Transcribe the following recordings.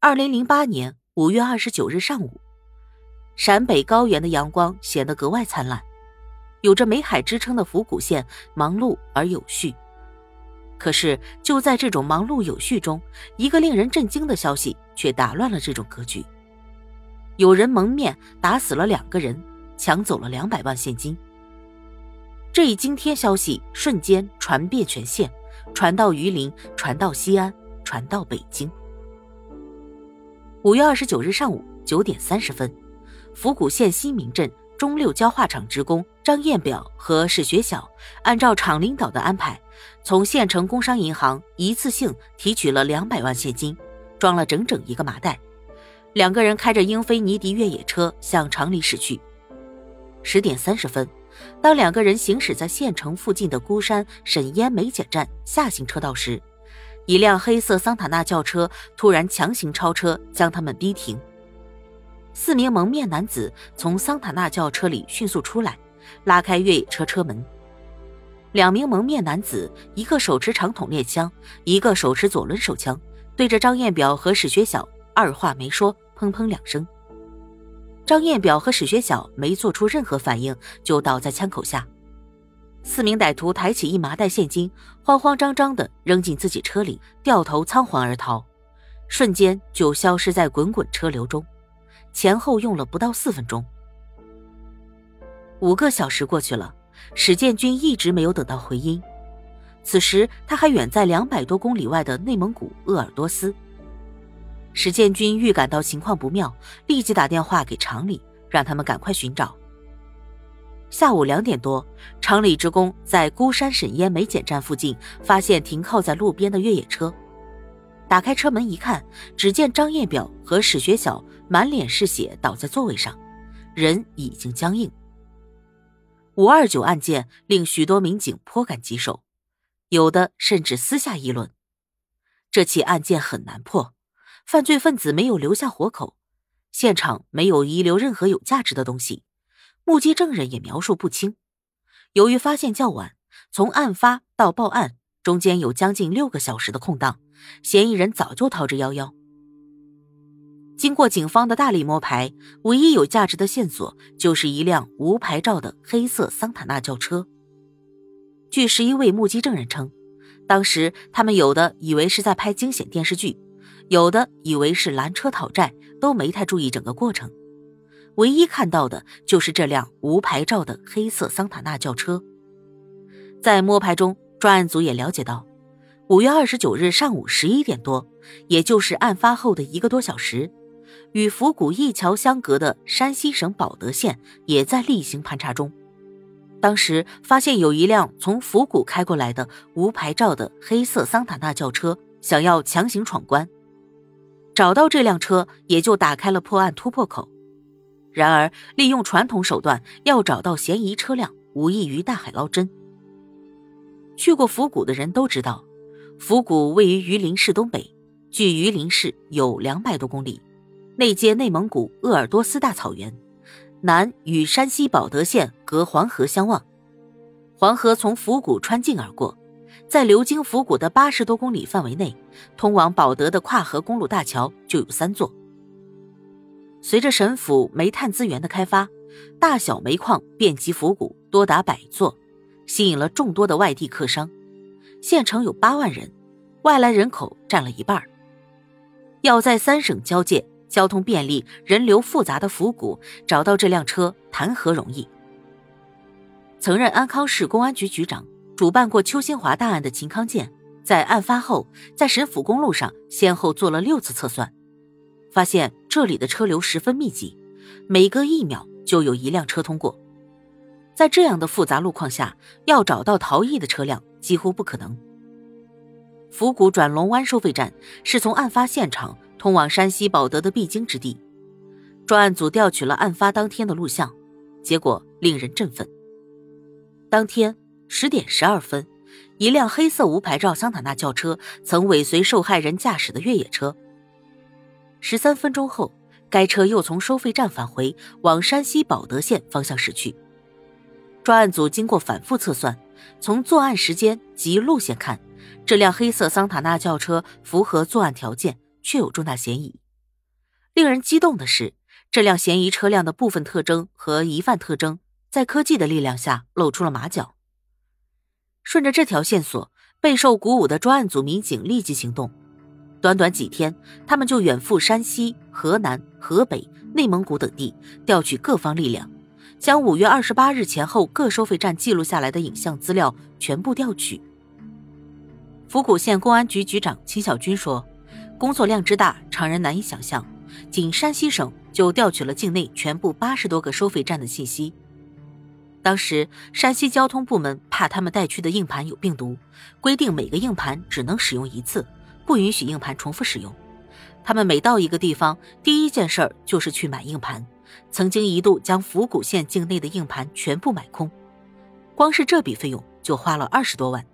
二零零八年五月二十九日上午，陕北高原的阳光显得格外灿烂，有着“美海”之称的府谷县忙碌而有序。可是，就在这种忙碌有序中，一个令人震惊的消息却打乱了这种格局：有人蒙面打死了两个人，抢走了两百万现金。这一惊天消息瞬间传遍全县，传到榆林，传到西安，传到北京。五月二十九日上午九点三十分，府谷县新民镇中六焦化厂职工张彦表和史学晓按照厂领导的安排，从县城工商银行一次性提取了两百万现金，装了整整一个麻袋。两个人开着英菲尼迪越野车向厂里驶去。十点三十分，当两个人行驶在县城附近的孤山沈烟美检站下行车道时，一辆黑色桑塔纳轿车突然强行超车，将他们逼停。四名蒙面男子从桑塔纳轿车里迅速出来，拉开越野车车门。两名蒙面男子，一个手持长筒猎枪，一个手持左轮手枪，对着张彦表和史学晓二话没说，砰砰两声。张彦表和史学晓没做出任何反应，就倒在枪口下。四名歹徒抬起一麻袋现金，慌慌张张地扔进自己车里，掉头仓皇而逃，瞬间就消失在滚滚车流中。前后用了不到四分钟。五个小时过去了，史建军一直没有等到回音。此时他还远在两百多公里外的内蒙古鄂尔多斯。史建军预感到情况不妙，立即打电话给厂里，让他们赶快寻找。下午两点多，厂里职工在孤山沈烟煤检站附近发现停靠在路边的越野车。打开车门一看，只见张彦表和史学晓满脸是血倒在座位上，人已经僵硬。五二九案件令许多民警颇感棘手，有的甚至私下议论：这起案件很难破，犯罪分子没有留下活口，现场没有遗留任何有价值的东西。目击证人也描述不清。由于发现较晚，从案发到报案中间有将近六个小时的空档，嫌疑人早就逃之夭夭。经过警方的大力摸排，唯一有价值的线索就是一辆无牌照的黑色桑塔纳轿车。据十一位目击证人称，当时他们有的以为是在拍惊险电视剧，有的以为是拦车讨债，都没太注意整个过程。唯一看到的就是这辆无牌照的黑色桑塔纳轿车。在摸排中，专案组也了解到，五月二十九日上午十一点多，也就是案发后的一个多小时，与府谷一桥相隔的山西省保德县也在例行盘查中。当时发现有一辆从府谷开过来的无牌照的黑色桑塔纳轿车，想要强行闯关。找到这辆车，也就打开了破案突破口。然而，利用传统手段要找到嫌疑车辆，无异于大海捞针。去过府谷的人都知道，府谷位于榆林市东北，距榆林市有两百多公里，内接内蒙古鄂尔多斯大草原，南与山西保德县隔黄河相望。黄河从府谷穿境而过，在流经府谷的八十多公里范围内，通往保德的跨河公路大桥就有三座。随着沈府煤炭资源的开发，大小煤矿遍及府谷，多达百座，吸引了众多的外地客商。县城有八万人，外来人口占了一半。要在三省交界、交通便利、人流复杂的府谷找到这辆车，谈何容易？曾任安康市公安局局长、主办过邱新华大案的秦康健，在案发后，在沈府公路上先后做了六次测算。发现这里的车流十分密集，每隔一秒就有一辆车通过。在这样的复杂路况下，要找到逃逸的车辆几乎不可能。府谷转龙湾收费站是从案发现场通往山西保德的必经之地。专案组调取了案发当天的录像，结果令人振奋。当天十点十二分，一辆黑色无牌照桑塔纳轿车曾尾随受害人驾驶的越野车。十三分钟后，该车又从收费站返回，往山西保德县方向驶去。专案组经过反复测算，从作案时间及路线看，这辆黑色桑塔纳轿车符合作案条件，确有重大嫌疑。令人激动的是，这辆嫌疑车辆的部分特征和疑犯特征在科技的力量下露出了马脚。顺着这条线索，备受鼓舞的专案组民警立即行动。短短几天，他们就远赴山西、河南、河北、内蒙古等地，调取各方力量，将五月二十八日前后各收费站记录下来的影像资料全部调取。府谷县公安局局长秦小军说：“工作量之大，常人难以想象。仅山西省就调取了境内全部八十多个收费站的信息。当时，山西交通部门怕他们带去的硬盘有病毒，规定每个硬盘只能使用一次。”不允许硬盘重复使用。他们每到一个地方，第一件事儿就是去买硬盘。曾经一度将府谷县境内的硬盘全部买空，光是这笔费用就花了二十多万。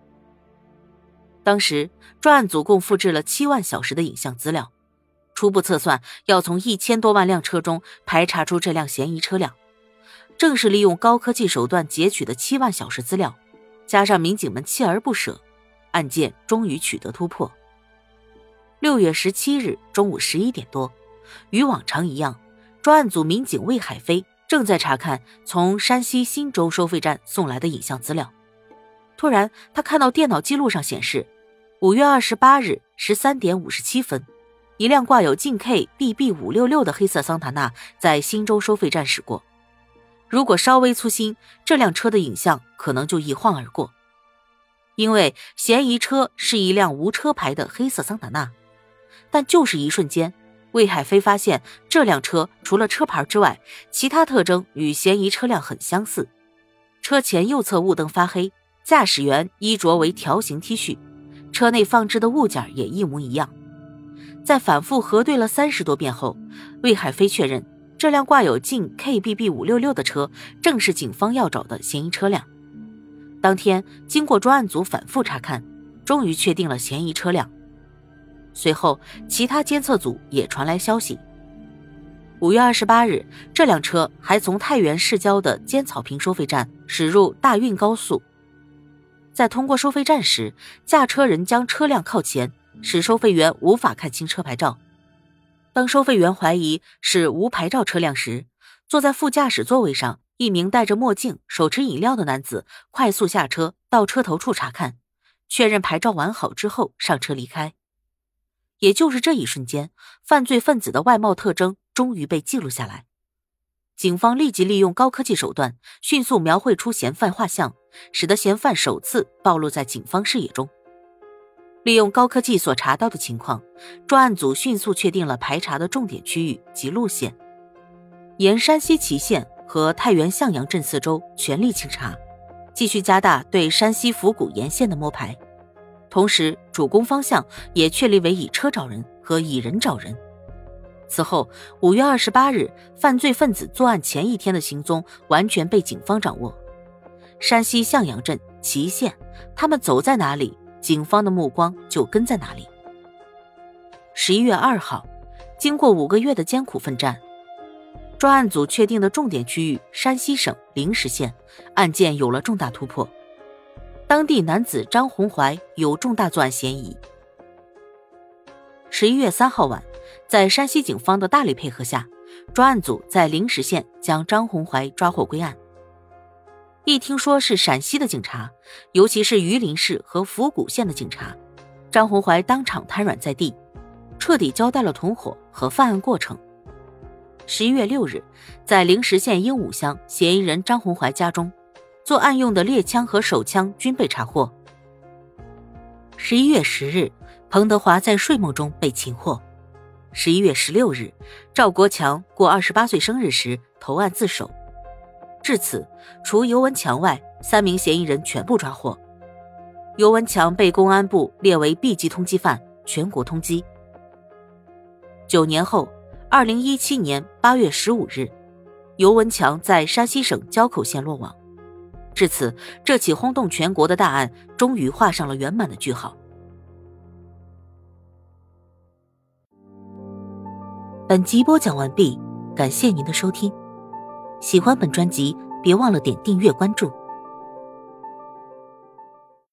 当时专案组共复制了七万小时的影像资料，初步测算要从一千多万辆车中排查出这辆嫌疑车辆。正是利用高科技手段截取的七万小时资料，加上民警们锲而不舍，案件终于取得突破。六月十七日中午十一点多，与往常一样，专案组民警魏海飞正在查看从山西忻州收费站送来的影像资料。突然，他看到电脑记录上显示，五月二十八日十三点五十七分，一辆挂有晋 K BB 五六六的黑色桑塔纳在忻州收费站驶过。如果稍微粗心，这辆车的影像可能就一晃而过，因为嫌疑车是一辆无车牌的黑色桑塔纳。但就是一瞬间，魏海飞发现这辆车除了车牌之外，其他特征与嫌疑车辆很相似。车前右侧雾灯发黑，驾驶员衣着为条形 T 恤，车内放置的物件也一模一样。在反复核对了三十多遍后，魏海飞确认这辆挂有晋 KBB 五六六的车正是警方要找的嫌疑车辆。当天，经过专案组反复查看，终于确定了嫌疑车辆。随后，其他监测组也传来消息。五月二十八日，这辆车还从太原市郊的尖草坪收费站驶入大运高速。在通过收费站时，驾车人将车辆靠前，使收费员无法看清车牌照。当收费员怀疑是无牌照车辆时，坐在副驾驶座位上一名戴着墨镜、手持饮料的男子快速下车到车头处查看，确认牌照完好之后上车离开。也就是这一瞬间，犯罪分子的外貌特征终于被记录下来。警方立即利用高科技手段，迅速描绘出嫌犯画像，使得嫌犯首次暴露在警方视野中。利用高科技所查到的情况，专案组迅速确定了排查的重点区域及路线，沿山西祁县和太原向阳镇四周全力清查，继续加大对山西府谷沿线的摸排。同时，主攻方向也确立为以车找人和以人找人。此后，五月二十八日，犯罪分子作案前一天的行踪完全被警方掌握。山西向阳镇、祁县，他们走在哪里，警方的目光就跟在哪里。十一月二号，经过五个月的艰苦奋战，专案组确定的重点区域山西省灵石县，案件有了重大突破。当地男子张红怀有重大作案嫌疑。十一月三号晚，在山西警方的大力配合下，专案组在灵石县将张红怀抓获归案。一听说是陕西的警察，尤其是榆林市和府谷县的警察，张红怀当场瘫软在地，彻底交代了同伙和犯案过程。十一月六日，在灵石县鹦鹉乡嫌疑人张红怀家中。作案用的猎枪和手枪均被查获。十一月十日，彭德华在睡梦中被擒获。十一月十六日，赵国强过二十八岁生日时投案自首。至此，除尤文强外，三名嫌疑人全部抓获。尤文强被公安部列为 B 级通缉犯，全国通缉。九年后，二零一七年八月十五日，尤文强在山西省交口县落网。至此，这起轰动全国的大案终于画上了圆满的句号。本集播讲完毕，感谢您的收听。喜欢本专辑，别忘了点订阅关注。